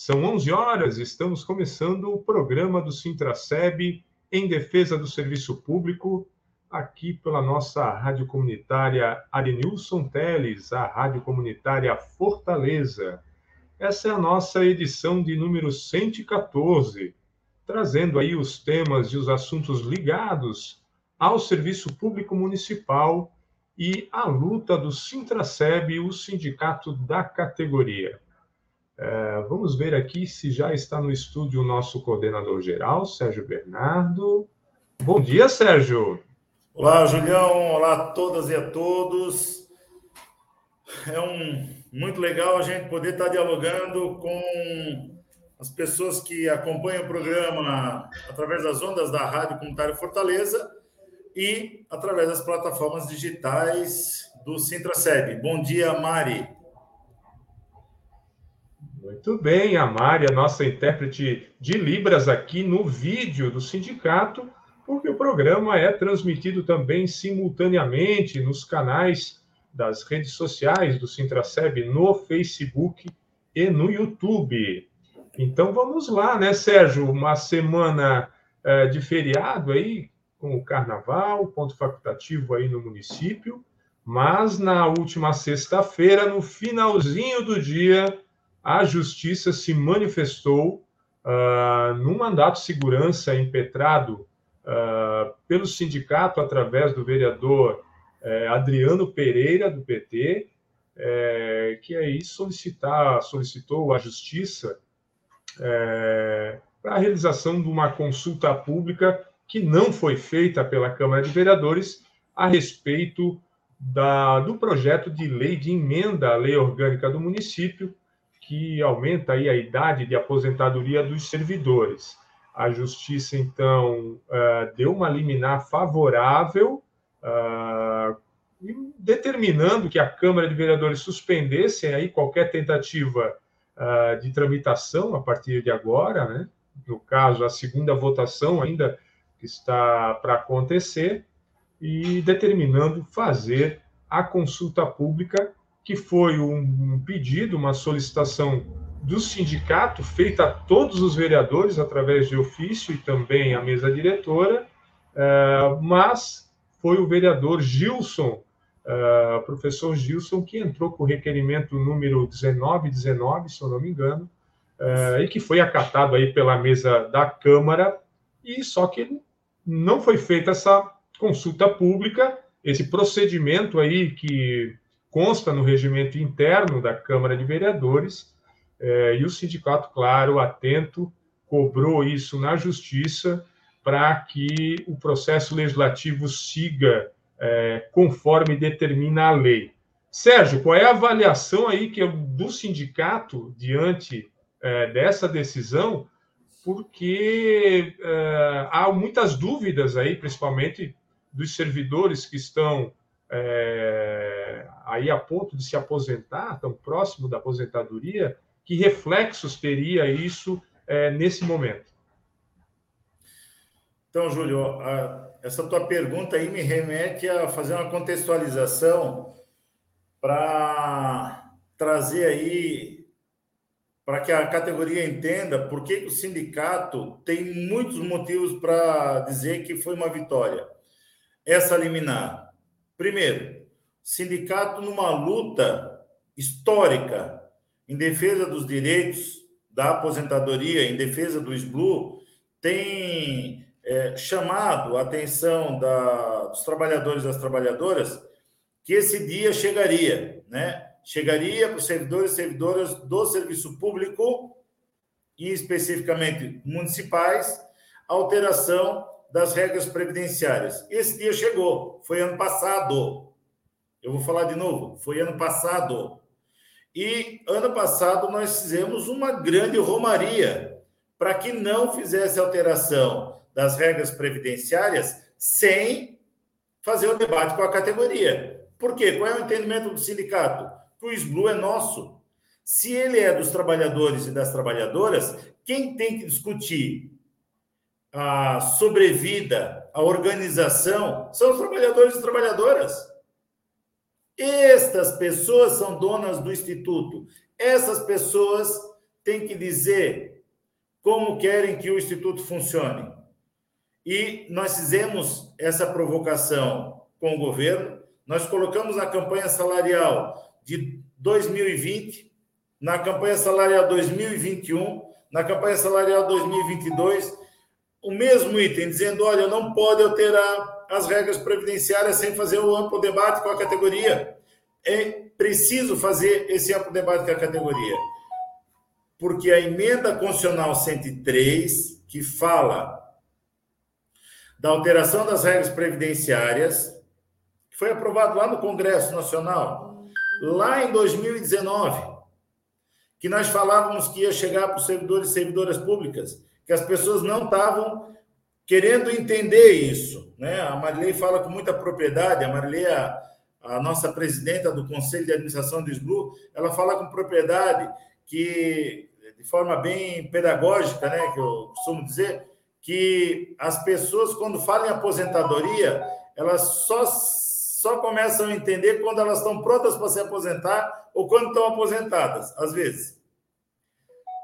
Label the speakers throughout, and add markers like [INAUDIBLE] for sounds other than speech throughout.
Speaker 1: São 11 horas, estamos começando o programa do Sintraceb em defesa do serviço público, aqui pela nossa rádio comunitária Arenilson Teles, a rádio comunitária Fortaleza. Essa é a nossa edição de número 114, trazendo aí os temas e os assuntos ligados ao serviço público municipal e à luta do Sintraceb, o sindicato da categoria. É, vamos ver aqui se já está no estúdio o nosso coordenador geral, Sérgio Bernardo. Bom dia, Sérgio.
Speaker 2: Olá, Julião. Olá a todas e a todos. É um muito legal a gente poder estar dialogando com as pessoas que acompanham o programa através das ondas da Rádio Comunitária Fortaleza e através das plataformas digitais do Sintraceb. Bom dia, Mari.
Speaker 1: Muito bem, a Mari, a nossa intérprete de Libras aqui no vídeo do sindicato, porque o programa é transmitido também simultaneamente nos canais das redes sociais do Sintraceb, no Facebook e no YouTube. Então vamos lá, né, Sérgio? Uma semana é, de feriado aí, com o carnaval, ponto facultativo aí no município, mas na última sexta-feira, no finalzinho do dia, a justiça se manifestou uh, num mandato de segurança impetrado uh, pelo sindicato através do vereador uh, Adriano Pereira, do PT, eh, que aí solicitar, solicitou à justiça eh, para a realização de uma consulta pública que não foi feita pela Câmara de Vereadores a respeito da, do projeto de lei de emenda à lei orgânica do município, que aumenta aí a idade de aposentadoria dos servidores. A Justiça, então, uh, deu uma liminar favorável, uh, determinando que a Câmara de Vereadores suspendesse aí qualquer tentativa uh, de tramitação a partir de agora, né? no caso, a segunda votação ainda que está para acontecer, e determinando fazer a consulta pública, que foi um pedido, uma solicitação do sindicato, feita a todos os vereadores através de ofício e também a mesa diretora, eh, mas foi o vereador Gilson, uh, professor Gilson, que entrou com o requerimento número 1919, se eu não me engano, uh, e que foi acatado aí pela mesa da Câmara, e só que não foi feita essa consulta pública, esse procedimento aí que consta no regimento interno da Câmara de Vereadores, eh, e o sindicato, claro, atento, cobrou isso na Justiça para que o processo legislativo siga eh, conforme determina a lei. Sérgio, qual é a avaliação aí que é do sindicato diante eh, dessa decisão porque é, há muitas dúvidas aí, principalmente dos servidores que estão é, aí a ponto de se aposentar, tão próximo da aposentadoria, que reflexos teria isso é, nesse momento?
Speaker 2: Então, Júlio, a, essa tua pergunta aí me remete a fazer uma contextualização para trazer aí para que a categoria entenda por que o sindicato tem muitos motivos para dizer que foi uma vitória. Essa liminar. Primeiro, sindicato numa luta histórica em defesa dos direitos da aposentadoria, em defesa do SBLU, tem é, chamado a atenção da, dos trabalhadores e das trabalhadoras que esse dia chegaria, né? chegaria para os servidores e servidoras do serviço público, e especificamente municipais, alteração das regras previdenciárias. Esse dia chegou, foi ano passado. Eu vou falar de novo, foi ano passado. E ano passado nós fizemos uma grande romaria para que não fizesse alteração das regras previdenciárias sem fazer o debate com a categoria. Por quê? Qual é o entendimento do sindicato? Que o SBLU é nosso. Se ele é dos trabalhadores e das trabalhadoras, quem tem que discutir a sobrevida, a organização, são os trabalhadores e trabalhadoras. Estas pessoas são donas do instituto. Essas pessoas têm que dizer como querem que o instituto funcione. E nós fizemos essa provocação com o governo. Nós colocamos na campanha salarial de 2020, na campanha salarial 2021, na campanha salarial 2022 o mesmo item, dizendo: olha, não pode alterar as regras previdenciárias sem fazer um amplo debate com a categoria. É preciso fazer esse amplo debate com a categoria. Porque a emenda constitucional 103, que fala da alteração das regras previdenciárias, foi aprovado lá no Congresso Nacional, lá em 2019, que nós falávamos que ia chegar para os servidores e servidoras públicas que as pessoas não estavam querendo entender isso. Né? A Marilei fala com muita propriedade, a Marilei, a, a nossa presidenta do Conselho de Administração do SBLU, ela fala com propriedade que, de forma bem pedagógica, né, que eu costumo dizer, que as pessoas, quando falam em aposentadoria, elas só, só começam a entender quando elas estão prontas para se aposentar ou quando estão aposentadas, às vezes.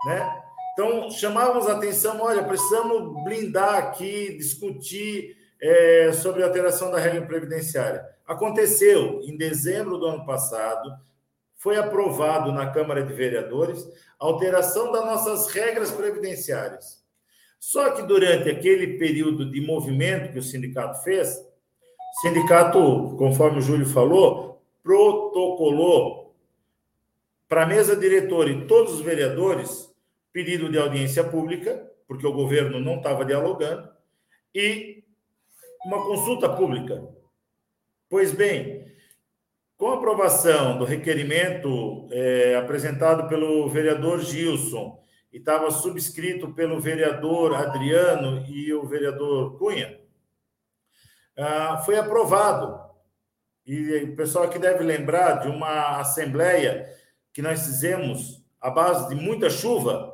Speaker 2: Né? Então, chamávamos a atenção, olha, precisamos blindar aqui, discutir é, sobre a alteração da regra previdenciária. Aconteceu em dezembro do ano passado, foi aprovado na Câmara de Vereadores a alteração das nossas regras previdenciárias. Só que durante aquele período de movimento que o sindicato fez, o sindicato, conforme o Júlio falou, protocolou para a mesa diretora e todos os vereadores pedido de audiência pública, porque o governo não estava dialogando, e uma consulta pública. Pois bem, com a aprovação do requerimento é, apresentado pelo vereador Gilson e estava subscrito pelo vereador Adriano e o vereador Cunha, ah, foi aprovado. E o pessoal aqui deve lembrar de uma assembleia que nós fizemos à base de muita chuva,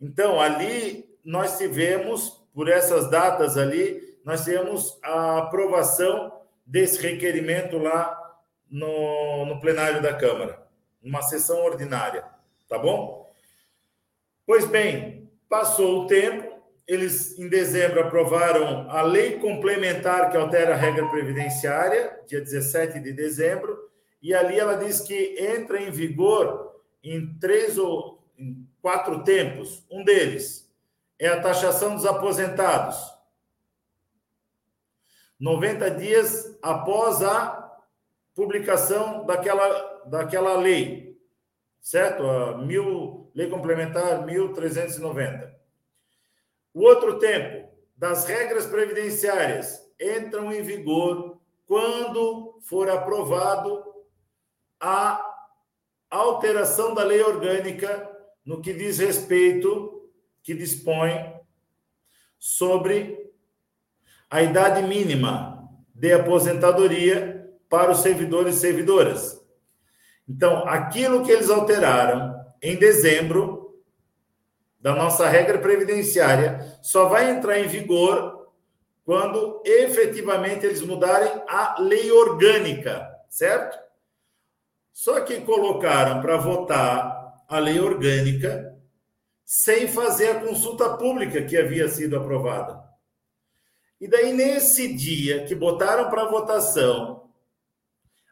Speaker 2: então, ali nós tivemos, por essas datas ali, nós tivemos a aprovação desse requerimento lá no, no plenário da Câmara, uma sessão ordinária, tá bom? Pois bem, passou o tempo, eles em dezembro aprovaram a lei complementar que altera a regra previdenciária, dia 17 de dezembro, e ali ela diz que entra em vigor em três ou quatro tempos. Um deles é a taxação dos aposentados. 90 dias após a publicação daquela, daquela lei, certo? A mil, lei complementar 1390. O outro tempo das regras previdenciárias entram em vigor quando for aprovado a alteração da lei orgânica no que diz respeito, que dispõe sobre a idade mínima de aposentadoria para os servidores e servidoras. Então, aquilo que eles alteraram em dezembro da nossa regra previdenciária só vai entrar em vigor quando efetivamente eles mudarem a lei orgânica, certo? Só que colocaram para votar a lei orgânica sem fazer a consulta pública que havia sido aprovada. E daí, nesse dia que botaram para votação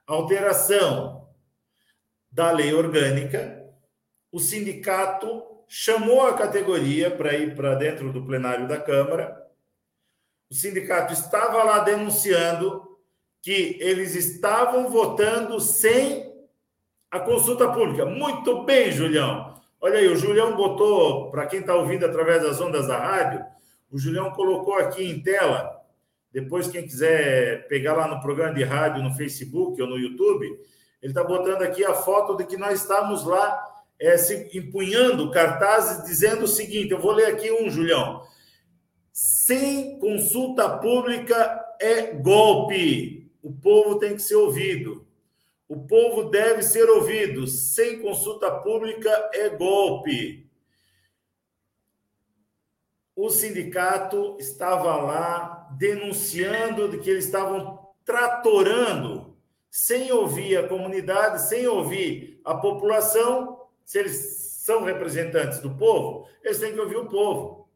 Speaker 2: a alteração da lei orgânica, o sindicato chamou a categoria para ir para dentro do plenário da Câmara. O sindicato estava lá denunciando que eles estavam votando sem a consulta pública. Muito bem, Julião. Olha aí, o Julião botou, para quem está ouvindo através das ondas da rádio, o Julião colocou aqui em tela. Depois, quem quiser pegar lá no programa de rádio, no Facebook ou no YouTube, Ele está botando aqui a foto de que nós estávamos lá é, se empunhando cartazes dizendo o seguinte: eu vou ler aqui um, Julião. Sem consulta pública é golpe. O povo tem que ser ouvido. O povo deve ser ouvido. Sem consulta pública é golpe. O sindicato estava lá denunciando de que eles estavam tratorando, sem ouvir a comunidade, sem ouvir a população. Se eles são representantes do povo, eles têm que ouvir o povo.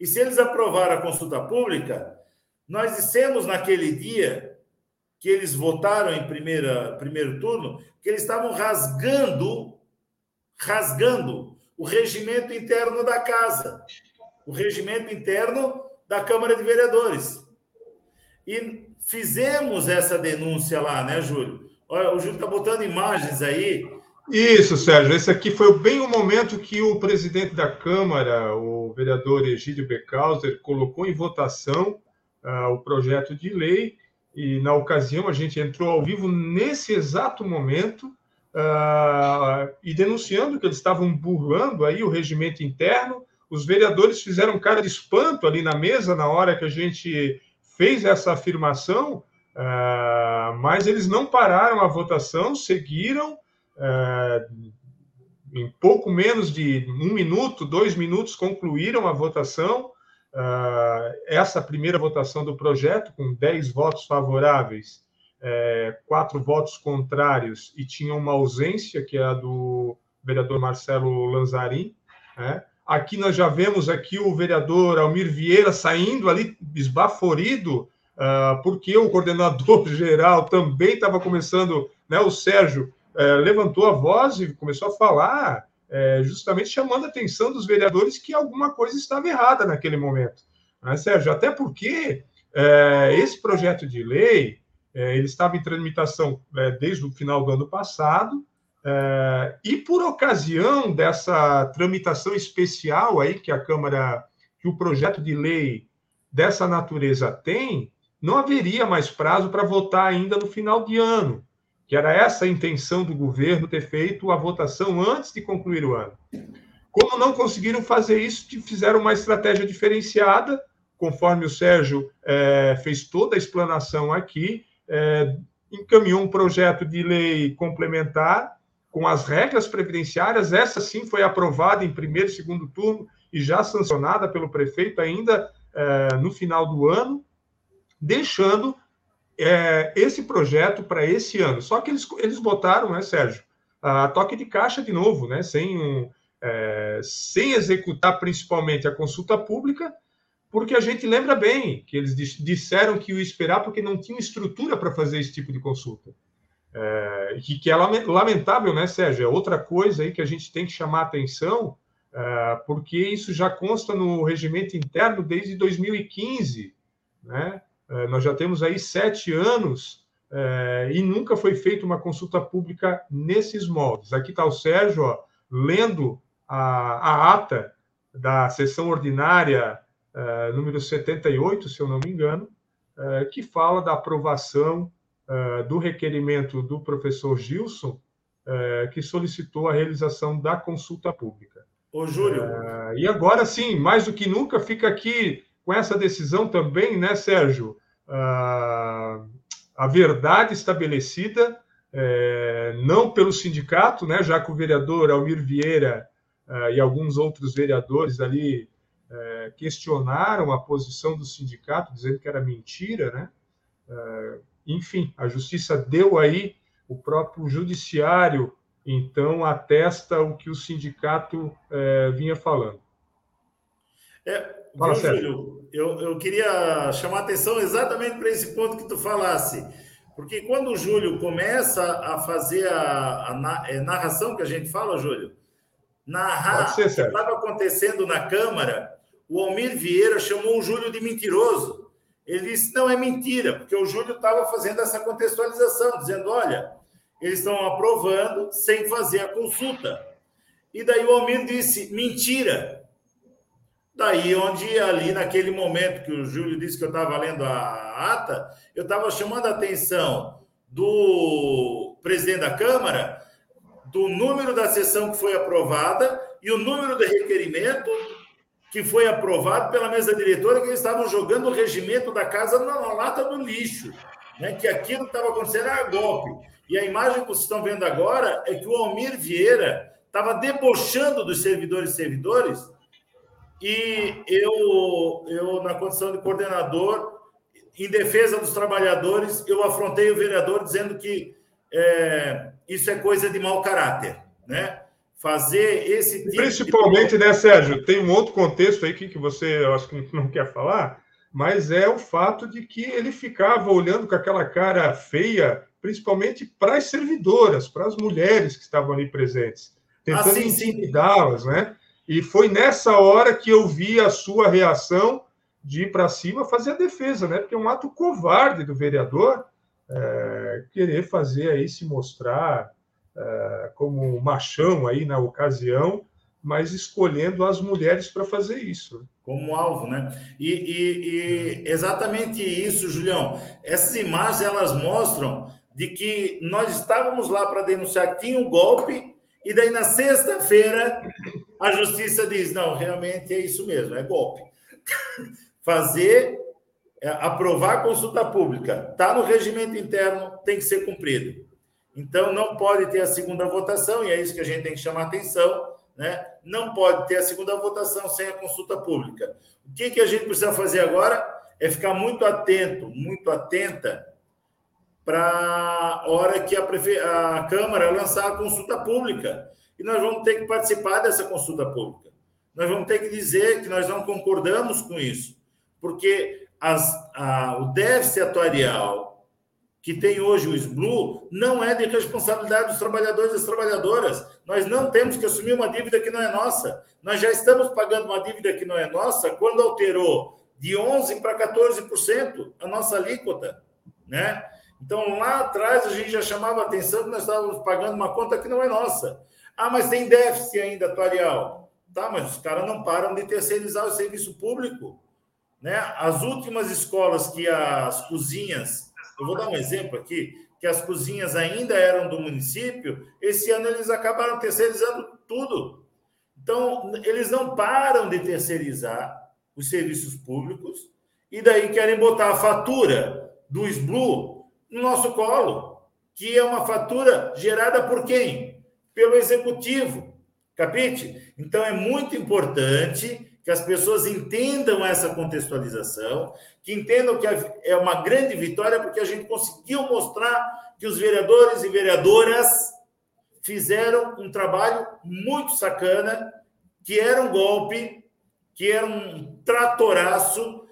Speaker 2: E se eles aprovaram a consulta pública, nós dissemos naquele dia que eles votaram em primeira, primeiro turno, que eles estavam rasgando, rasgando o regimento interno da casa, o regimento interno da Câmara de Vereadores. E fizemos essa denúncia lá, né, Júlio? Olha, o Júlio está botando imagens aí.
Speaker 1: Isso, Sérgio. Esse aqui foi bem o momento que o presidente da Câmara, o vereador Egídio Becauser, colocou em votação uh, o projeto de lei e na ocasião a gente entrou ao vivo nesse exato momento uh, e denunciando que eles estavam burlando aí o regimento interno. Os vereadores fizeram cara de espanto ali na mesa na hora que a gente fez essa afirmação, uh, mas eles não pararam a votação, seguiram. Uh, em pouco menos de um minuto, dois minutos, concluíram a votação essa primeira votação do projeto, com 10 votos favoráveis, é, quatro votos contrários, e tinha uma ausência, que é a do vereador Marcelo Lanzarin. Né? Aqui nós já vemos aqui o vereador Almir Vieira saindo ali esbaforido, uh, porque o coordenador [LAUGHS] geral também estava começando, né, o Sérgio, uh, levantou a voz e começou a falar é, justamente chamando a atenção dos vereadores que alguma coisa estava errada naquele momento. Né, Sérgio? Até porque é, esse projeto de lei é, ele estava em tramitação é, desde o final do ano passado, é, e por ocasião dessa tramitação especial aí que a Câmara, que o projeto de lei dessa natureza tem, não haveria mais prazo para votar ainda no final de ano que era essa a intenção do governo ter feito a votação antes de concluir o ano. Como não conseguiram fazer isso, fizeram uma estratégia diferenciada, conforme o Sérgio é, fez toda a explanação aqui, é, encaminhou um projeto de lei complementar com as regras previdenciárias. Essa sim foi aprovada em primeiro e segundo turno e já sancionada pelo prefeito ainda é, no final do ano, deixando é, esse projeto para esse ano. Só que eles, eles botaram, né, Sérgio, a toque de caixa de novo, né, sem, um, é, sem executar principalmente a consulta pública, porque a gente lembra bem que eles disseram que ia esperar porque não tinha estrutura para fazer esse tipo de consulta. É, que, que é lamentável, né, Sérgio? É outra coisa aí que a gente tem que chamar atenção, é, porque isso já consta no regimento interno desde 2015, né? É, nós já temos aí sete anos é, e nunca foi feita uma consulta pública nesses moldes. Aqui está o Sérgio ó, lendo a, a, ata da sessão ordinária é, número 78, se eu não me engano, que fala da aprovação do requerimento do professor Gilson, que solicitou a realização da consulta pública.
Speaker 2: Ô, Júlio.
Speaker 1: e agora sim, mais do que nunca, fica aqui com essa decisão também, né, Sérgio? Ah, a verdade estabelecida, é, não pelo sindicato, né, já que o vereador Almir Vieira ah, e alguns outros vereadores ali é, questionaram a posição do sindicato, dizendo que era mentira, né? É, enfim, a justiça deu aí, o próprio judiciário, então, atesta o que o sindicato é, vinha falando.
Speaker 2: É, Fala, Viu, Júlio, eu, eu queria chamar a atenção exatamente para esse ponto que tu falasse. Porque quando o Júlio começa a fazer a, a, é narração que a gente fala, Júlio, narrar o que estava acontecendo na Câmara, o Almir Vieira chamou o Júlio de mentiroso. Ele disse: não é mentira, porque o Júlio estava fazendo essa contextualização, dizendo: olha, eles estão aprovando sem fazer a consulta. E daí o Almir disse: mentira, Daí onde ali naquele momento que o Júlio disse que eu estava lendo a ata, eu estava chamando a atenção do presidente da Câmara do número da sessão que foi aprovada e o número de requerimento que foi aprovado pela mesa diretora, que eles estavam jogando o regimento da casa na, na lata do lixo, né? que aquilo que estava acontecendo era golpe. E a imagem que vocês estão vendo agora é que o Almir Vieira estava debochando dos servidores e servidores, e eu, eu, na condição de coordenador, em defesa dos trabalhadores, eu afrontei o vereador dizendo que é, isso é coisa de mau caráter, né? Fazer esse
Speaker 1: tipo Principalmente, de... né, Sérgio? Tem um outro contexto aí que, que você, eu acho que [LAUGHS] não quer falar, mas é o fato de que ele ficava olhando com aquela cara feia, principalmente para as servidoras, para as mulheres que estavam ali presentes, tentando ah, intimidá-las, né? E foi nessa hora que eu vi a sua reação de ir para cima fazer a defesa, né? Porque é um ato covarde do vereador é, querer fazer aí se mostrar é, como machão aí na ocasião, mas escolhendo as mulheres para fazer isso.
Speaker 2: Como alvo, né? E, e, e, exatamente isso, Julião. Essas imagens elas mostram de que nós estávamos lá para denunciar que tinha um golpe e daí na sexta-feira a justiça diz não, realmente é isso mesmo, é golpe. [LAUGHS] Fazer é, aprovar a consulta pública, está no regimento interno, tem que ser cumprido. Então, não pode ter a segunda votação, e é isso que a gente tem que chamar atenção, né? Não pode ter a segunda votação sem a consulta pública. O que, que a gente precisa fazer agora é ficar muito atento, muito atenta para a hora que a, prefe... a Câmara lançar a consulta pública. E nós vamos ter que participar dessa consulta pública. Nós vamos ter que dizer que nós não concordamos com isso, porque as, a, o déficit atuarial que tem hoje o SBLU não é de responsabilidade dos trabalhadores e das trabalhadoras. Nós não temos que assumir uma dívida que não é nossa. Nós já estamos pagando uma dívida que não é nossa quando alterou de 11% para 14% a nossa alíquota. Né? Então, lá atrás, a gente já chamava a atenção que nós estávamos pagando uma conta que não é nossa. Ah, mas tem déficit ainda atuarial. Tá, mas os caras não param de terceirizar o serviço público. Né? As últimas escolas que as cozinhas, eu vou dar um exemplo aqui, que as cozinhas ainda eram do município, esse ano eles acabaram terceirizando tudo. Então, eles não param de terceirizar os serviços públicos e daí querem botar a fatura do SBLU no nosso colo, que é uma fatura gerada por quem? Pelo executivo. Capite? Então, é muito importante que as pessoas entendam essa contextualização, que entendam que é uma grande vitória, porque a gente conseguiu mostrar que os vereadores e vereadoras fizeram um trabalho muito sacana, que era um golpe, que era um tratoraço,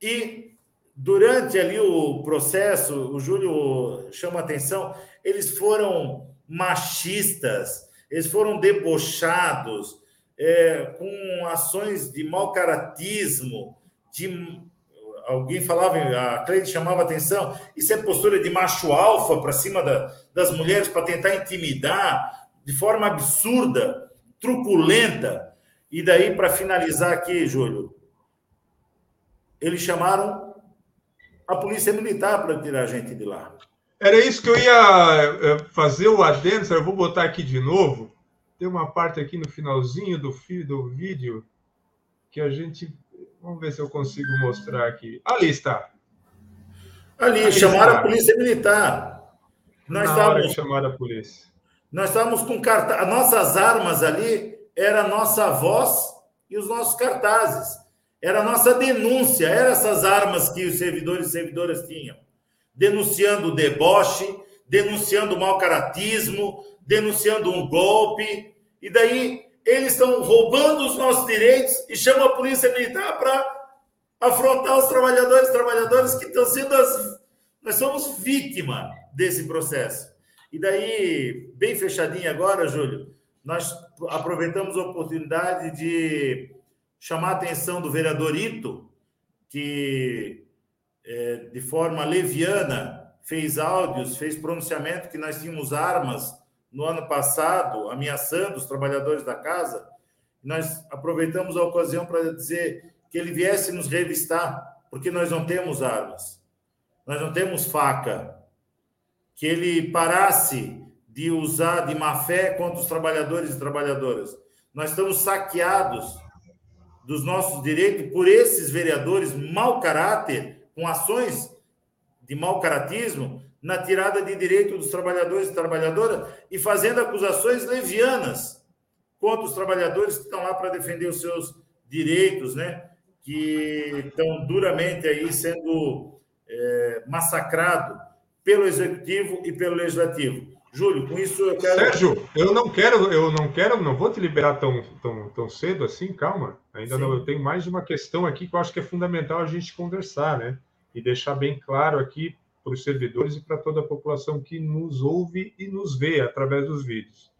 Speaker 2: e durante ali o processo, o Júlio chama atenção, eles foram machistas, eles foram debochados, é, com ações de mau caratismo, de alguém falava, a Cleide chamava atenção, isso é postura de macho alfa para cima da, das mulheres para tentar intimidar de forma absurda, truculenta. E daí, para finalizar aqui, Júlio, eles chamaram a polícia militar para tirar a gente de lá.
Speaker 1: Era isso que eu ia é, fazer o adendo, eu vou botar aqui de novo tem uma parte aqui no finalzinho do, do vídeo que a gente. Vamos ver se eu consigo mostrar aqui. Ali está.
Speaker 2: Ali, Ali chamaram está. a polícia militar.
Speaker 1: Nós Na estávamos, hora que chamaram a polícia.
Speaker 2: Nós estávamos com cartaz. As nossas armas ali era a nossa voz e os nossos cartazes. Era a nossa denúncia, eram essas armas que os servidores e servidoras tinham. Denunciando o deboche, denunciando o mau caratismo, denunciando um golpe, e daí eles estão roubando os nossos direitos e chamam a polícia militar para afrontar os trabalhadores trabalhadoras que estão sendo as. Nós somos vítima desse processo. E daí, bem fechadinho agora, Júlio, nós aproveitamos a oportunidade de chamar a atenção do vereador Ito, que é, de forma leviana fez áudios, fez pronunciamento que nós tínhamos armas no ano passado, ameaçando os trabalhadores da casa, nós aproveitamos a ocasião para dizer que ele viesse nos revistar, porque nós não temos armas, nós não temos faca, que ele parasse de usar de má fé contra os trabalhadores e trabalhadoras. Nós estamos saqueados dos nossos direitos por esses vereadores mau caráter, com ações de mau caratismo, na tirada de direito dos trabalhadores e trabalhadoras e fazendo acusações levianas contra os trabalhadores que estão lá para defender os seus direitos, né? Que estão duramente aí sendo é, massacrados pelo executivo e pelo legislativo. Júlio, com isso eu quero.
Speaker 1: Sérgio, eu não quero, eu não quero, não vou te liberar tão, tão, tão cedo assim, calma. Ainda Sim. não, eu tenho mais de uma questão aqui que eu acho que é fundamental a gente conversar, né? E deixar bem claro aqui para os servidores e para toda a população que nos ouve e nos vê através dos vídeos.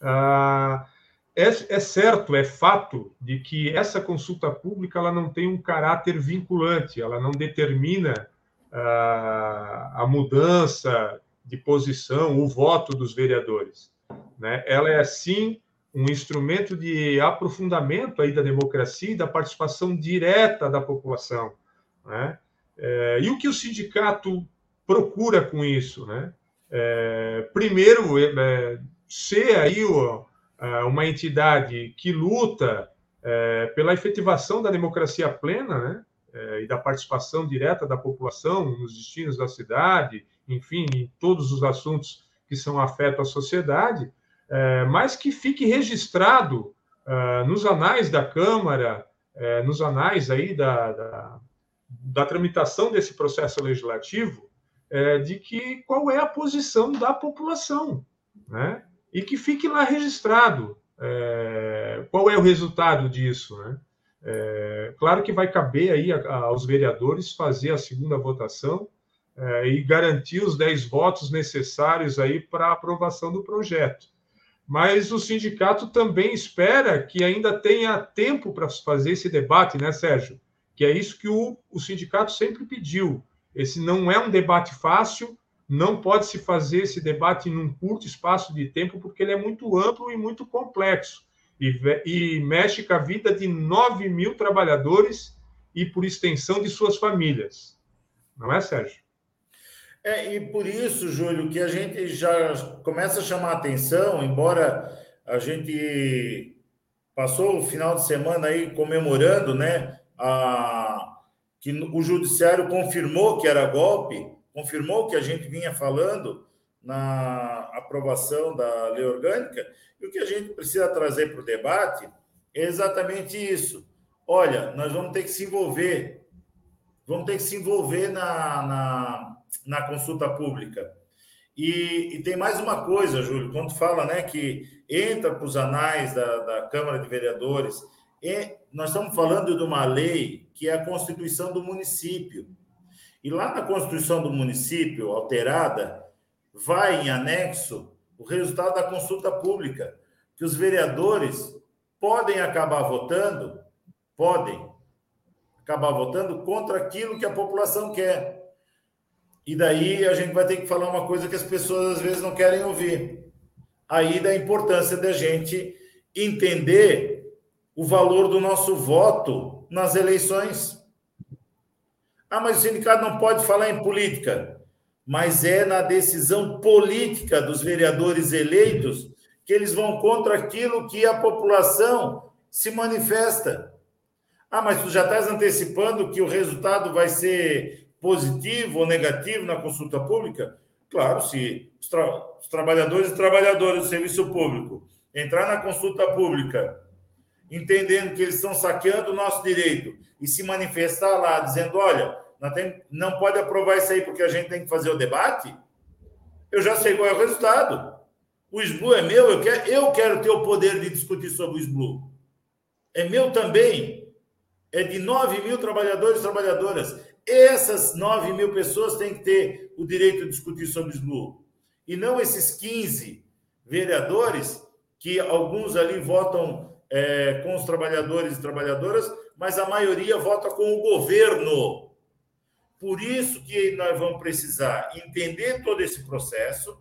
Speaker 1: Ah, é, é, certo, é fato de que essa consulta pública ela não tem um caráter vinculante, ela não determina ah, a mudança de posição, o voto dos vereadores. Né? Ela é, sim, um instrumento de aprofundamento aí da democracia e da participação direta da população. Né? É, e o que o sindicato procura com isso? Né? É, primeiro, é, ser aí é, uma entidade que luta é, pela efetivação da democracia plena né? É, e da participação direta da população nos destinos da cidade, enfim, em todos os assuntos que são afetam a sociedade, é, mas que fique registrado é, nos anais da Câmara, é, nos anais aí da, da, da, tramitação desse processo legislativo, é, de que qual é a posição da população, né? E que fique lá registrado é, qual é o resultado disso, né? É, claro que vai caber aí aos vereadores fazer a segunda votação é, e garantir os 10 votos necessários aí para a aprovação do projeto. Mas o sindicato também espera que ainda tenha tempo para fazer esse debate, né, Sérgio? Que é isso que o, o sindicato sempre pediu. Esse não é um debate fácil, não pode se fazer esse debate num curto espaço de tempo, porque ele é muito amplo e muito complexo. E, e mexe com a vida de 9 mil trabalhadores e, por extensão, de suas famílias. Não é, Sérgio?
Speaker 2: É, e por isso, Júlio, que a gente já começa a chamar atenção, embora a gente passou o final de semana aí comemorando, né, a, que o judiciário confirmou que era golpe, confirmou que a gente vinha falando na aprovação da lei orgânica, e o que a gente precisa trazer para o debate é exatamente isso. Olha, nós vamos ter que se envolver, vamos ter que se envolver na, na na consulta pública. E, e, tem mais uma coisa, Júlio, quando fala né, que entra para os anais da, da Câmara de Vereadores, e nós estamos falando de uma lei que é a Constituição do município. E lá na Constituição do município, alterada, vai em anexo o resultado da consulta pública, que os vereadores podem acabar votando, podem acabar votando contra aquilo que a população quer. E daí a gente vai ter que falar uma coisa que as pessoas às vezes não querem ouvir. Aí da importância da gente entender o valor do nosso voto nas eleições. Ah, mas o sindicato não pode falar em política. Mas é na decisão política dos vereadores eleitos que eles vão contra aquilo que a população se manifesta. Ah, mas tu já estás antecipando que o resultado vai ser positivo ou negativo na consulta pública? Claro, se os, tra os trabalhadores e trabalhadoras do serviço público entrar na consulta pública entendendo que eles estão saqueando o nosso direito e se manifestar lá dizendo, olha, não, tem, não pode aprovar isso aí porque a gente tem que fazer o debate, eu já sei qual é o resultado. O SBLU é meu, eu quero, eu quero ter o poder de discutir sobre o SBLU. É meu também. É de 9 mil trabalhadores e trabalhadoras. Essas 9 mil pessoas têm que ter o direito de discutir sobre o SBLU. E não esses 15 vereadores, que alguns ali votam é, com os trabalhadores e trabalhadoras, mas a maioria vota com o governo. Por isso que nós vamos precisar entender todo esse processo.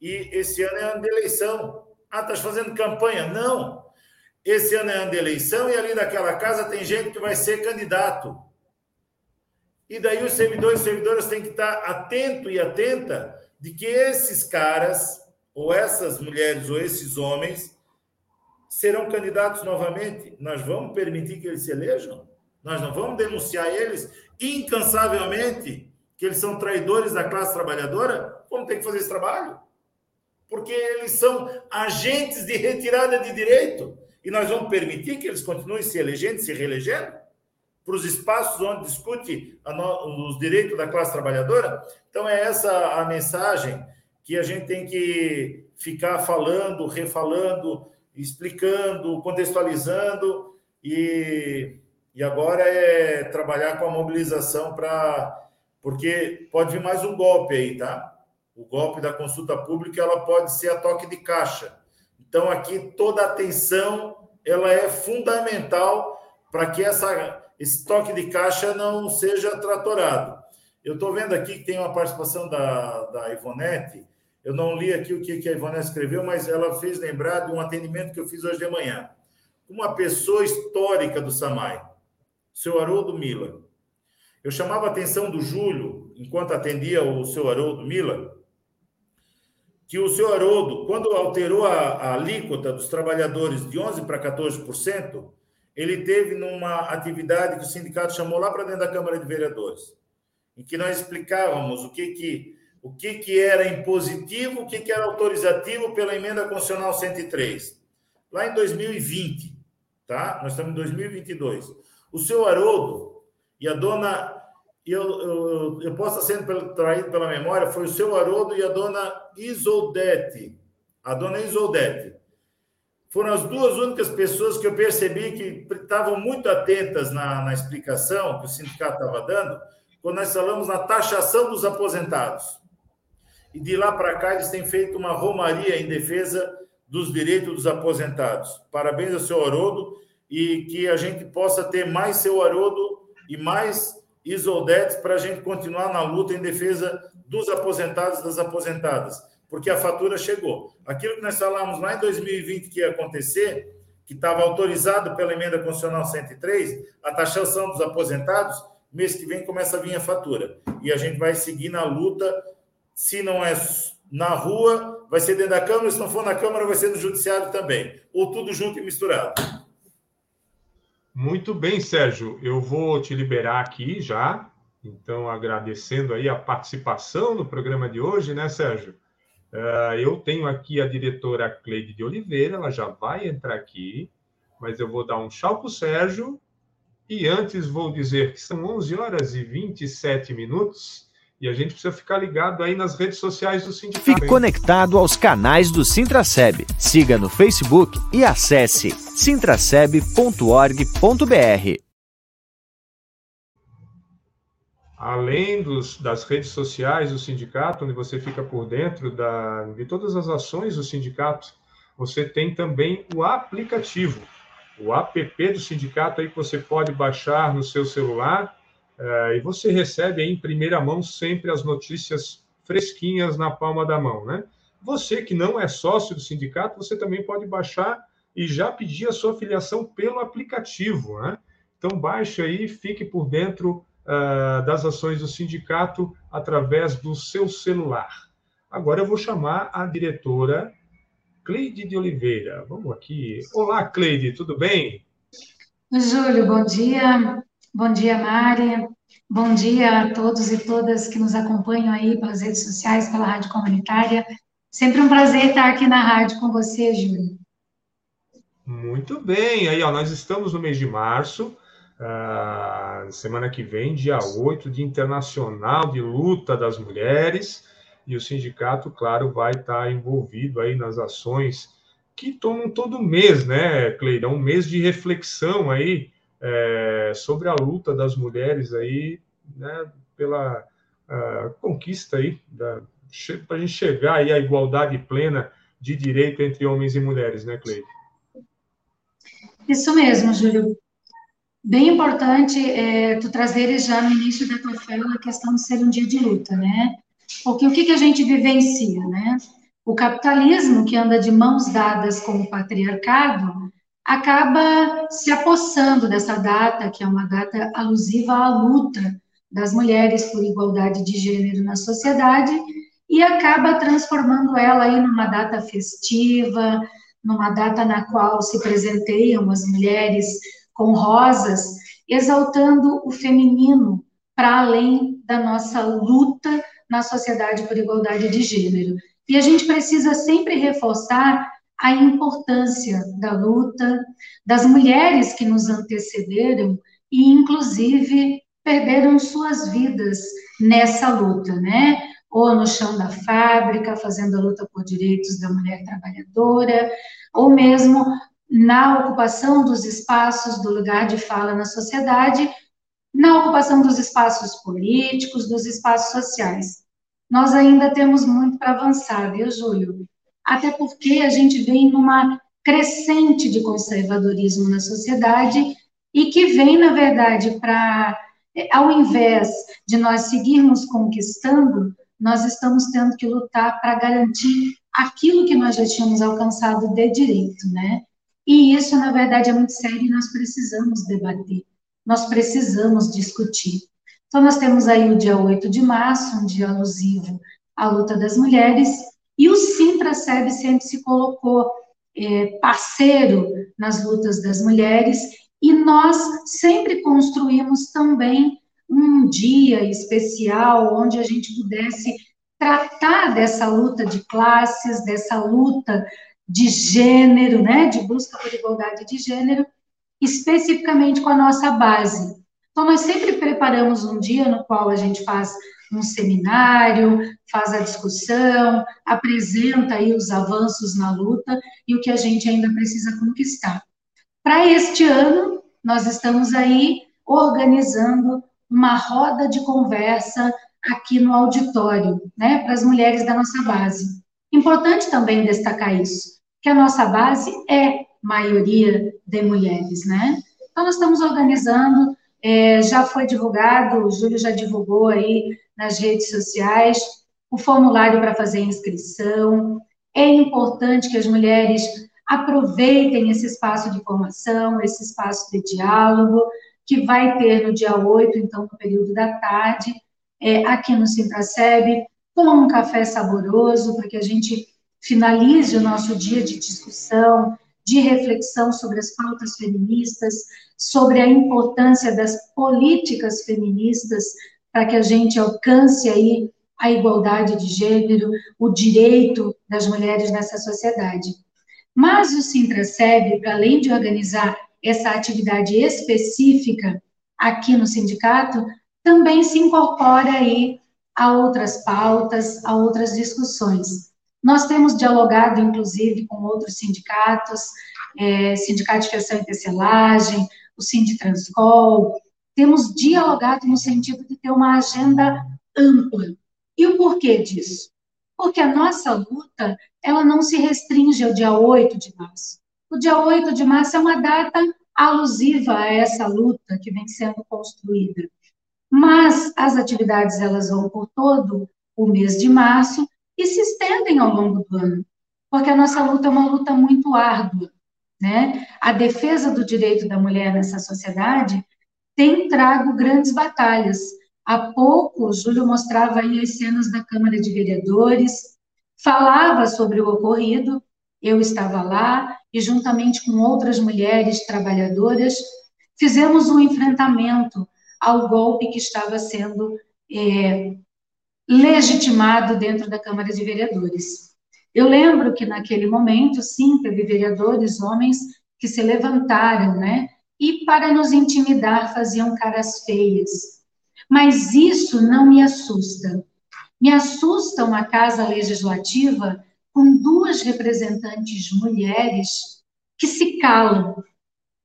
Speaker 2: E esse ano é ano de eleição. Ah, está fazendo campanha? Não. Esse ano é ano de eleição e ali naquela casa tem gente que vai ser candidato. E daí os servidores e servidoras têm que estar atento e atenta de que esses caras, ou essas mulheres, ou esses homens, serão candidatos novamente. Nós vamos permitir que eles se elejam? Nós não vamos denunciar eles incansavelmente que eles são traidores da classe trabalhadora? Vamos ter que fazer esse trabalho. Porque eles são agentes de retirada de direito. E nós vamos permitir que eles continuem se elegendo, se reelegendo? Para os espaços onde discute os direitos da classe trabalhadora? Então, é essa a mensagem que a gente tem que ficar falando, refalando, explicando, contextualizando e e agora é trabalhar com a mobilização para. Porque pode vir mais um golpe aí, tá? O golpe da consulta pública ela pode ser a toque de caixa. Então, aqui toda atenção ela é fundamental para que essa, esse toque de caixa não seja tratorado. Eu estou vendo aqui que tem uma participação da, da Ivonete. Eu não li aqui o que, a Ivonete escreveu, mas ela fez lembrar de um atendimento que eu fiz hoje de manhã. Uma pessoa histórica do SAMAI seu Haroldo Mila. Eu chamava a atenção do Júlio, enquanto atendia o seu Haroldo Mila, que o seu Haroldo, quando alterou a, a alíquota dos trabalhadores de 11% para 14%, ele teve numa atividade que o sindicato chamou lá para dentro da Câmara de Vereadores, em que nós explicávamos o que, que, o que, que era impositivo, o que, que era autorizativo pela emenda constitucional 103. Lá em 2020, tá? Nós estamos em 2022. O seu Haroldo e a dona. Eu, eu, eu posso estar sendo traído pela memória, foi o seu Haroldo e a dona Isoldete. A dona Isoldete. Foram as duas únicas pessoas que eu percebi que estavam muito atentas na, na explicação que o sindicato estava dando, quando nós falamos na taxação dos aposentados. E de lá para cá, eles têm feito uma romaria em defesa dos direitos dos aposentados. Parabéns ao seu Haroldo e que a gente possa ter mais seu Haroldo e mais Isoldetes para a gente continuar na luta em defesa dos aposentados e das aposentadas, porque a fatura chegou. Aquilo que nós falamos lá em 2020 que ia acontecer, que estava autorizado pela emenda constitucional 103, a taxação dos aposentados, mês que vem começa a vir a fatura. E a gente vai seguir na luta, se não é na rua, vai ser dentro da Câmara, se não for na Câmara, vai ser no Judiciário também, ou tudo junto e misturado.
Speaker 1: Muito bem, Sérgio. Eu vou te liberar aqui já. Então, agradecendo aí a participação no programa de hoje, né, Sérgio? Uh, eu tenho aqui a diretora Cleide de Oliveira, ela já vai entrar aqui, mas eu vou dar um tchau para o Sérgio. E antes vou dizer que são 11 horas e 27 minutos e a gente precisa ficar ligado aí nas redes sociais do sindicato.
Speaker 3: Fique conectado aos canais do Sintraceb. Siga no Facebook e acesse sintraceb.org.br.
Speaker 1: Além dos, das redes sociais do sindicato, onde você fica por dentro da, de todas as ações do sindicato, você tem também o aplicativo, o app do sindicato aí que você pode baixar no seu celular e você recebe em primeira mão sempre as notícias fresquinhas na palma da mão, né? Você que não é sócio do sindicato, você também pode baixar e já pedir a sua filiação pelo aplicativo, né? Então baixe aí, fique por dentro uh, das ações do sindicato através do seu celular. Agora eu vou chamar a diretora Cleide de Oliveira. Vamos aqui. Olá, Cleide, tudo bem?
Speaker 4: Júlio, bom dia. Bom dia, Mari. Bom dia a todos e todas que nos acompanham aí pelas redes sociais, pela Rádio Comunitária. Sempre um prazer estar aqui na rádio com você, Júlio.
Speaker 1: Muito bem. Aí, ó, nós estamos no mês de março, uh, semana que vem, dia 8, Dia Internacional de Luta das Mulheres, e o sindicato, claro, vai estar envolvido aí nas ações que tomam todo mês, né, Cleidão? Um mês de reflexão aí é, sobre a luta das mulheres aí, né, pela conquista aí, para a gente chegar aí à igualdade plena de direito entre homens e mulheres, né, Cleide?
Speaker 4: Isso mesmo, Júlio. Bem importante é, tu trazeres já no início da tua fala a questão de ser um dia de luta, né? Porque o que, que a gente vivencia, né? O capitalismo, que anda de mãos dadas com o patriarcado, acaba se apossando dessa data, que é uma data alusiva à luta das mulheres por igualdade de gênero na sociedade, e acaba transformando ela aí numa data festiva, numa data na qual se presenteiam as mulheres com rosas, exaltando o feminino para além da nossa luta na sociedade por igualdade de gênero. E a gente precisa sempre reforçar a importância da luta das mulheres que nos antecederam e, inclusive, perderam suas vidas nessa luta, né? Ou no chão da fábrica, fazendo a luta por direitos da mulher trabalhadora, ou mesmo na ocupação dos espaços do lugar de fala na sociedade, na ocupação dos espaços políticos, dos espaços sociais. Nós ainda temos muito para avançar, viu, Júlio? Até porque a gente vem numa crescente de conservadorismo na sociedade e que vem, na verdade, para, ao invés de nós seguirmos conquistando, nós estamos tendo que lutar para garantir aquilo que nós já tínhamos alcançado de direito, né? E isso, na verdade, é muito sério e nós precisamos debater, nós precisamos discutir. Então, nós temos aí o dia 8 de março, um dia alusivo à luta das mulheres, e o Sintra-SEB sempre se colocou é, parceiro nas lutas das mulheres, e nós sempre construímos também um dia especial onde a gente pudesse tratar dessa luta de classes, dessa luta de gênero, né, de busca por igualdade de gênero, especificamente com a nossa base. Então, nós sempre preparamos um dia no qual a gente faz um seminário, faz a discussão, apresenta aí os avanços na luta e o que a gente ainda precisa conquistar. Para este ano, nós estamos aí organizando uma roda de conversa aqui no auditório, né, para as mulheres da nossa base. Importante também destacar isso, que a nossa base é maioria de mulheres, né? Então, nós estamos organizando, é, já foi divulgado, o Júlio já divulgou aí nas redes sociais, o formulário para fazer inscrição. É importante que as mulheres aproveitem esse espaço de formação, esse espaço de diálogo, que vai ter no dia 8, então, no período da tarde, é, aqui no Simpraceb, com um café saboroso, para que a gente finalize o nosso dia de discussão, de reflexão sobre as pautas feministas, sobre a importância das políticas feministas para que a gente alcance aí a igualdade de gênero, o direito das mulheres nessa sociedade. Mas o Sintraceb, além de organizar essa atividade específica aqui no sindicato, também se incorpora aí a outras pautas, a outras discussões. Nós temos dialogado, inclusive, com outros sindicatos, é, Sindicato de Fiação e Tecelagem, o Sinditranscol, temos dialogado no sentido de ter uma agenda ampla. E o porquê disso? Porque a nossa luta, ela não se restringe ao dia 8 de março. O dia 8 de março é uma data alusiva a essa luta que vem sendo construída. Mas as atividades, elas vão por todo o mês de março, e se estendem ao longo do ano, porque a nossa luta é uma luta muito árdua, né? A defesa do direito da mulher nessa sociedade tem trago grandes batalhas. Há pouco, Júlio mostrava aí as cenas da Câmara de Vereadores, falava sobre o ocorrido, eu estava lá, e juntamente com outras mulheres trabalhadoras, fizemos um enfrentamento ao golpe que estava sendo é, legitimado dentro da Câmara de Vereadores. Eu lembro que naquele momento, sim, teve vereadores, homens, que se levantaram, né? E para nos intimidar faziam caras feias. Mas isso não me assusta. Me assusta uma casa legislativa com duas representantes mulheres que se calam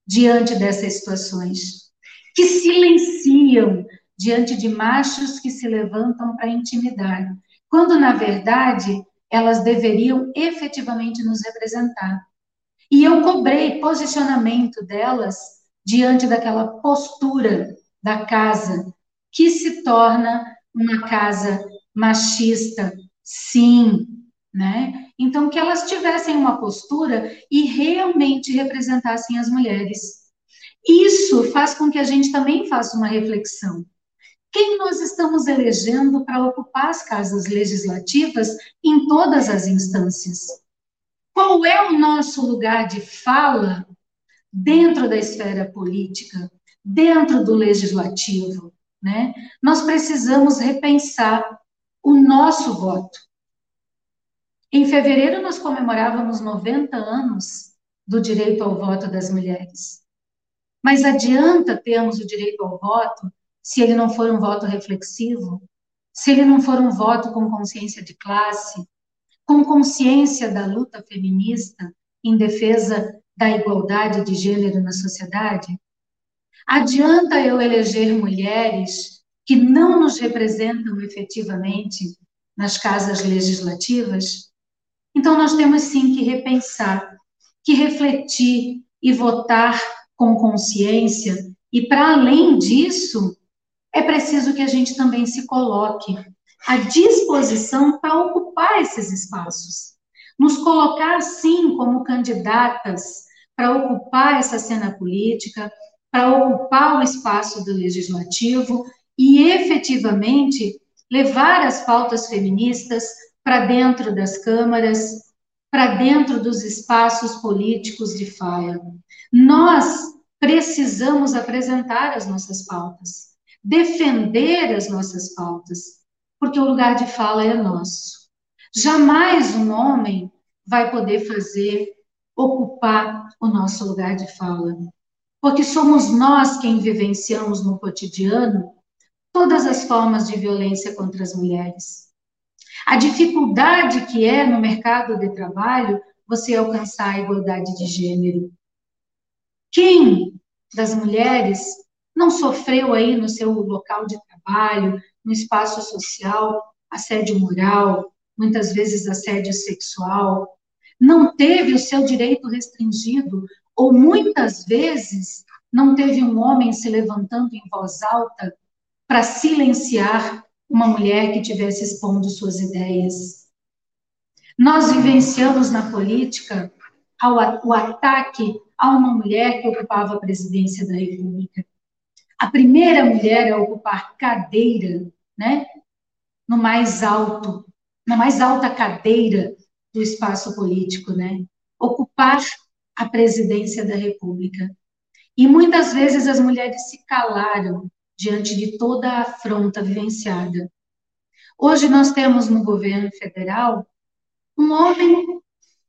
Speaker 4: diante dessas situações, que silenciam diante de machos que se levantam para intimidar, quando, na verdade, elas deveriam efetivamente nos representar. E eu cobrei posicionamento delas diante daquela postura da casa, que se torna uma casa machista, sim, né? Então, que elas tivessem uma postura e realmente representassem as mulheres. Isso faz com que a gente também faça uma reflexão. quem nós estamos elegendo para ocupar as casas legislativas em todas as instâncias? Qual é o nosso lugar de fala dentro da esfera política, dentro do legislativo? Né? Nós precisamos repensar o nosso voto. Em fevereiro, nós comemorávamos 90 anos do direito ao voto das mulheres. Mas adianta termos o direito ao voto se ele não for um voto reflexivo, se ele não for um voto com consciência de classe, com consciência da luta feminista em defesa da igualdade de gênero na sociedade? Adianta eu eleger mulheres que não nos representam efetivamente nas casas legislativas? Então, nós temos sim que repensar, que refletir e votar com consciência, e para além disso, é preciso que a gente também se coloque à disposição para ocupar esses espaços. Nos colocar, sim, como candidatas para ocupar essa cena política, para ocupar o espaço do legislativo e efetivamente levar as pautas feministas para dentro das câmaras, para dentro dos espaços políticos de fala. Nós precisamos apresentar as nossas pautas defender as nossas pautas, porque o lugar de fala é nosso. Jamais um homem vai poder fazer, ocupar o nosso lugar de fala, porque somos nós quem vivenciamos no cotidiano todas as formas de violência contra as mulheres. A dificuldade que é no mercado de trabalho você alcançar a igualdade de gênero. Quem das mulheres não sofreu aí no seu local de trabalho, no espaço social, assédio moral, muitas vezes assédio sexual, não teve o seu direito restringido, ou muitas vezes não teve um homem se levantando em voz alta para silenciar uma mulher que tivesse expondo suas ideias. Nós vivenciamos na política o ataque a uma mulher que ocupava a presidência da República a primeira mulher a ocupar cadeira, né, no mais alto, na mais alta cadeira do espaço político, né, ocupar a presidência da República. E muitas vezes as mulheres se calaram diante de toda a afronta vivenciada. Hoje nós temos no governo federal um homem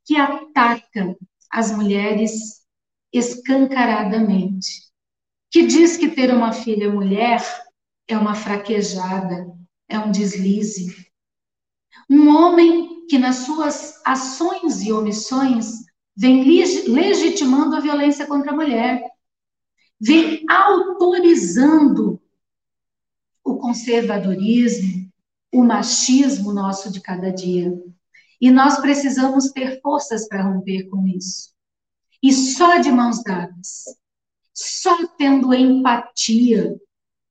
Speaker 4: que ataca as mulheres escancaradamente que diz que ter uma filha mulher é uma fraquejada, é um deslize. Um homem que nas suas ações e omissões vem legitimando a violência contra a mulher, vem autorizando o conservadorismo, o machismo nosso de cada dia. E nós precisamos ter forças para romper com isso. E só de mãos dadas, só tendo empatia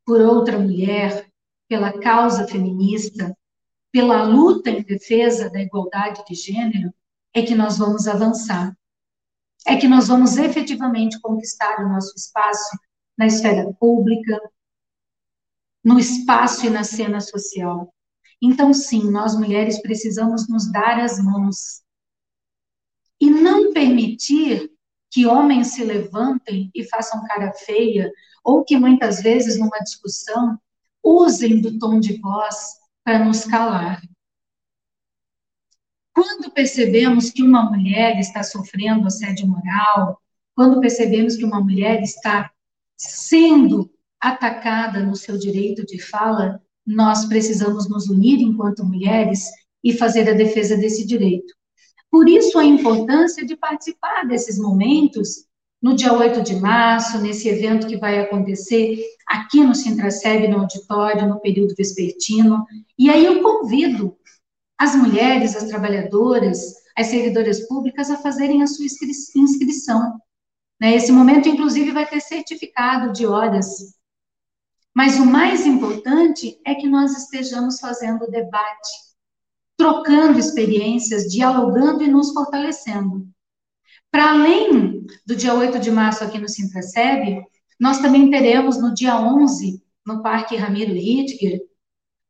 Speaker 4: por outra mulher, pela causa feminista, pela luta em defesa da igualdade de gênero, é que nós vamos avançar. É que nós vamos efetivamente conquistar o nosso espaço na esfera pública, no espaço e na cena social. Então, sim, nós mulheres precisamos nos dar as mãos e não permitir que homens se levantem e façam cara feia, ou que muitas vezes numa discussão usem do tom de voz para nos calar. Quando percebemos que uma mulher está sofrendo assédio moral, quando percebemos que uma mulher está sendo atacada no seu direito de fala, nós precisamos nos unir enquanto mulheres e fazer a defesa desse direito. Por isso a importância de participar desses momentos no dia 8 de março, nesse evento que vai acontecer aqui no Sintraceb, no auditório, no período vespertino. E aí eu convido as mulheres, as trabalhadoras, as servidoras públicas a fazerem a sua inscrição. Né? Esse momento, inclusive, vai ter certificado de horas. Mas o mais importante é que nós estejamos fazendo debate trocando experiências, dialogando e nos fortalecendo. Para além do dia 8 de março aqui no Sintraceb, nós também teremos no dia 11 no Parque Ramiro Ridger,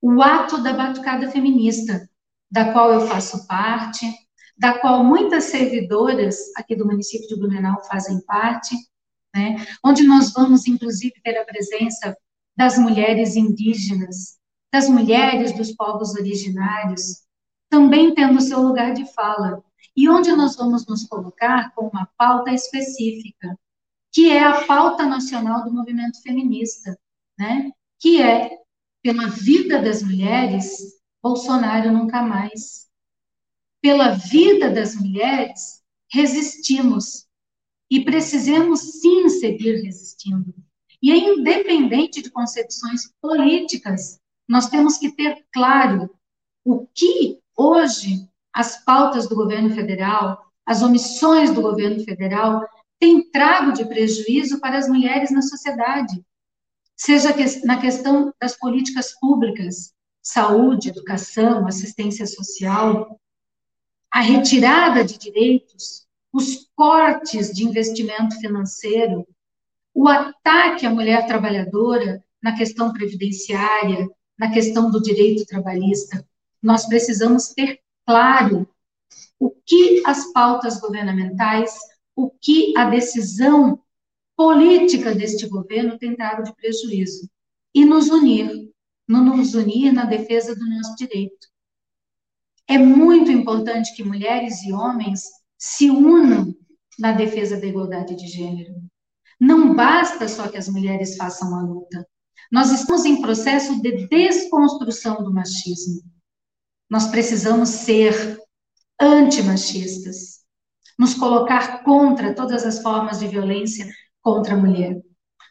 Speaker 4: o ato da batucada feminista, da qual eu faço parte, da qual muitas servidoras aqui do município de Blumenau fazem parte, né? onde nós vamos, inclusive, ter a presença das mulheres indígenas, das mulheres dos povos originários, também tendo seu lugar de fala, e onde nós vamos nos colocar com uma pauta específica, que é a pauta nacional do movimento feminista, né? que é pela vida das mulheres, Bolsonaro nunca mais. Pela vida das mulheres, resistimos. E precisamos sim seguir resistindo. E é independente de concepções políticas, nós temos que ter claro o que hoje as pautas do governo federal, as omissões do governo federal têm trago de prejuízo para as mulheres na sociedade, seja na questão das políticas públicas, saúde, educação, assistência social, a retirada de direitos, os cortes de investimento financeiro, o ataque à mulher trabalhadora na questão previdenciária, na questão do direito trabalhista. Nós precisamos ter claro o que as pautas governamentais, o que a decisão política deste governo tem trago de prejuízo e nos unir, nos unir na defesa do nosso direito. É muito importante que mulheres e homens se unam na defesa da igualdade de gênero. Não basta só que as mulheres façam a luta. Nós estamos em processo de desconstrução do machismo. Nós precisamos ser antimachistas, nos colocar contra todas as formas de violência contra a mulher.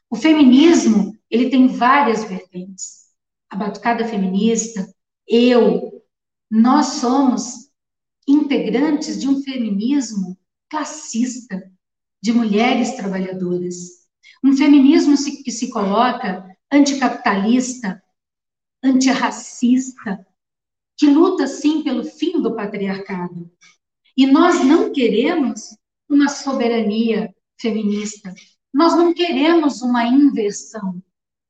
Speaker 4: O feminismo, ele tem várias vertentes. A batucada feminista, eu, nós somos integrantes de um feminismo classista, de mulheres trabalhadoras. Um feminismo que se coloca anticapitalista, antirracista, que luta, sim, pelo fim do patriarcado. E nós não queremos uma soberania feminista, nós não queremos uma inversão.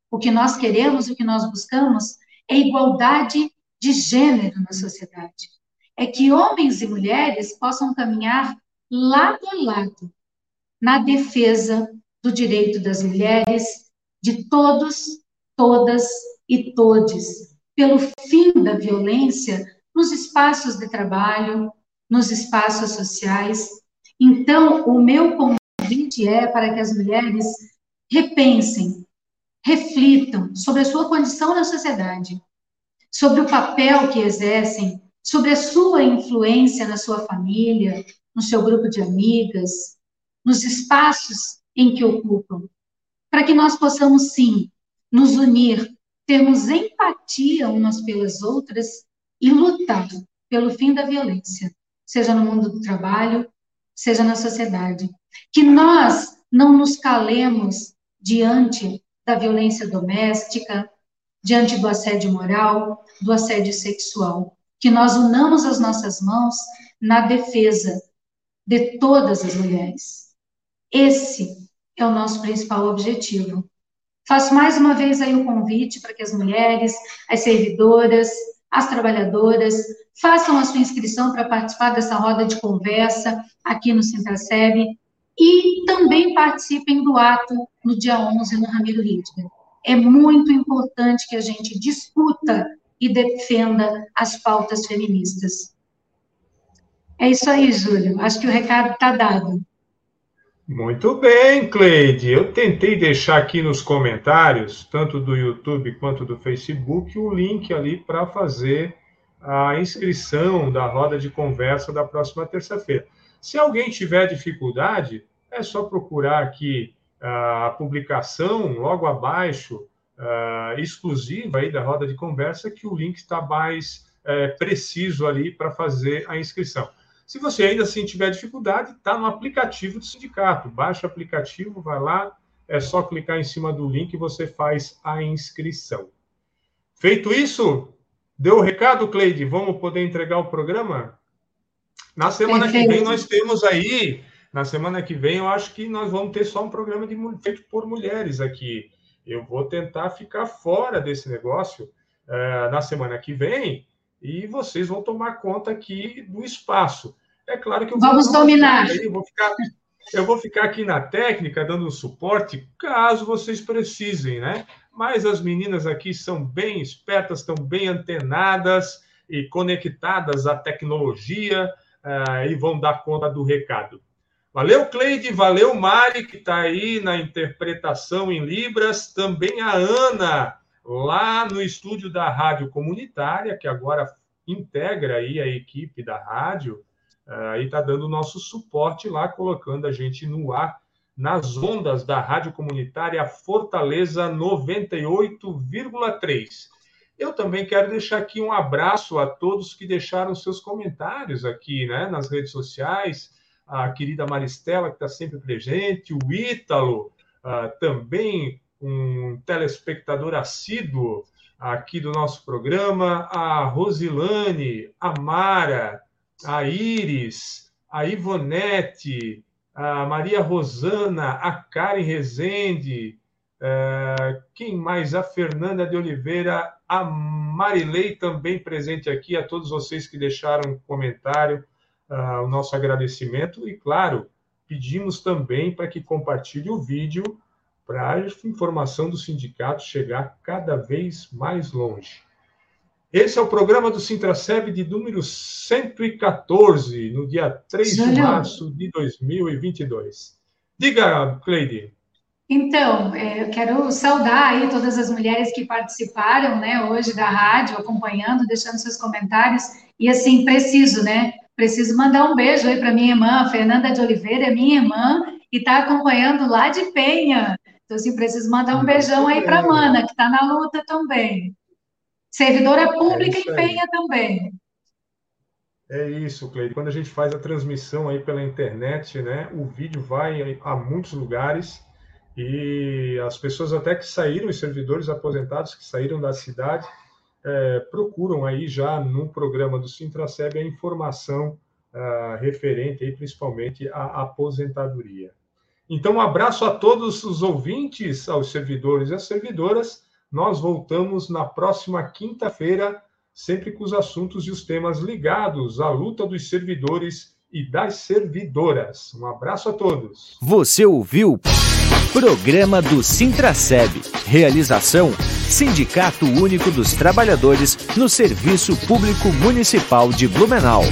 Speaker 4: O que nós queremos, o que nós buscamos, é igualdade de gênero na sociedade. É que homens e mulheres possam caminhar lado a lado na defesa do direito das mulheres, de todos, todas e todes, pelo fim da violência nos espaços de trabalho, nos espaços sociais. Então, o meu convite é para que as mulheres repensem, reflitam sobre a sua condição na sociedade, sobre o papel que exercem, sobre a sua influência na sua família, no seu grupo de amigas, nos espaços em que ocupam, para que nós possamos, sim, nos unir, termos empatia umas pelas outras e lutar pelo fim da violência, seja no mundo do trabalho, seja na sociedade. Que nós não nos calemos diante da violência doméstica, diante do assédio moral, do assédio sexual. Que nós unamos as nossas mãos na defesa de todas as mulheres. Esse é o nosso principal objetivo. Faço mais uma vez aí o convite para que as mulheres, as servidoras, as trabalhadoras façam a sua inscrição para participar dessa roda de conversa aqui no Sintraceb e também participem do ato no dia 11 no Ramiro Ritmer. É muito importante que a gente discuta e defenda as pautas feministas. É isso aí, Júlio. Acho que o recado está dado.
Speaker 1: Muito bem, Cleide. Eu tentei deixar aqui nos comentários, tanto do YouTube quanto do Facebook, o link ali para fazer a inscrição da roda de conversa da próxima terça-feira. Se alguém tiver dificuldade, é só procurar aqui a publicação logo abaixo, exclusiva aí da roda de conversa, que o link está mais é, preciso ali para fazer a inscrição. Se você ainda assim tiver dificuldade, está no aplicativo do sindicato. Baixa o aplicativo, vai lá, é só clicar em cima do link e você faz a inscrição. Feito isso, deu o recado, Cleide? Vamos poder entregar o programa? Na semana Perfeito. que vem nós temos aí, na semana que vem eu acho que nós vamos ter só um programa de, feito por mulheres aqui. eu vou tentar ficar fora desse negócio uh, na semana que vem e vocês vão tomar conta aqui do espaço. É claro que eu
Speaker 4: vamos vou dominar.
Speaker 1: Eu vou ficar eu vou ficar aqui na técnica dando suporte caso vocês precisem, né? Mas as meninas aqui são bem espertas, estão bem antenadas e conectadas à tecnologia uh, e vão dar conta do recado. Valeu, Cleide, valeu, Mari, que está aí na interpretação em Libras, também a Ana, lá no estúdio da Rádio Comunitária, que agora integra aí a equipe da rádio, aí uh, está dando nosso suporte lá, colocando a gente no ar nas ondas da Rádio Comunitária Fortaleza 98,3. Eu também quero deixar aqui um abraço a todos que deixaram seus comentários aqui, né, nas redes sociais, a querida Maristela, que está sempre presente, o Ítalo, uh, também um telespectador assíduo aqui do nosso programa, a Rosilane, a Mara, a Iris, a Ivonete, a Maria Rosana, a Karen Rezende, uh, quem mais? A Fernanda de Oliveira, a Marilei também presente aqui, a todos vocês que deixaram um comentário uh, o nosso agradecimento e, claro, pedimos também para que compartilhe o vídeo para a informação do sindicato chegar cada vez mais longe. Esse é o programa do Sintraceb de número 114, no dia 3 de março de 2022. Diga, Cleide.
Speaker 4: Então, é, eu quero saudar aí todas as mulheres que participaram, né, hoje da rádio, acompanhando, deixando seus comentários, e assim, preciso, né, Preciso mandar um beijo aí para minha irmã, Fernanda de Oliveira, é minha irmã, e está acompanhando lá de Penha. Então, assim, preciso mandar um beijão aí para a Mana, que está na luta também. Servidora pública é em Penha também.
Speaker 1: É isso, Cleide. Quando a gente faz a transmissão aí pela internet, né, o vídeo vai a muitos lugares e as pessoas até que saíram, os servidores aposentados que saíram da cidade, é, procuram aí já no programa do Sintraceb a informação uh, referente aí principalmente à aposentadoria. Então, um abraço a todos os ouvintes, aos servidores e às servidoras. Nós voltamos na próxima quinta-feira, sempre com os assuntos e os temas ligados à luta dos servidores e das servidoras. Um abraço a todos.
Speaker 3: Você ouviu Programa do Sintraceb. Realização Sindicato Único dos Trabalhadores no Serviço Público Municipal de Blumenau.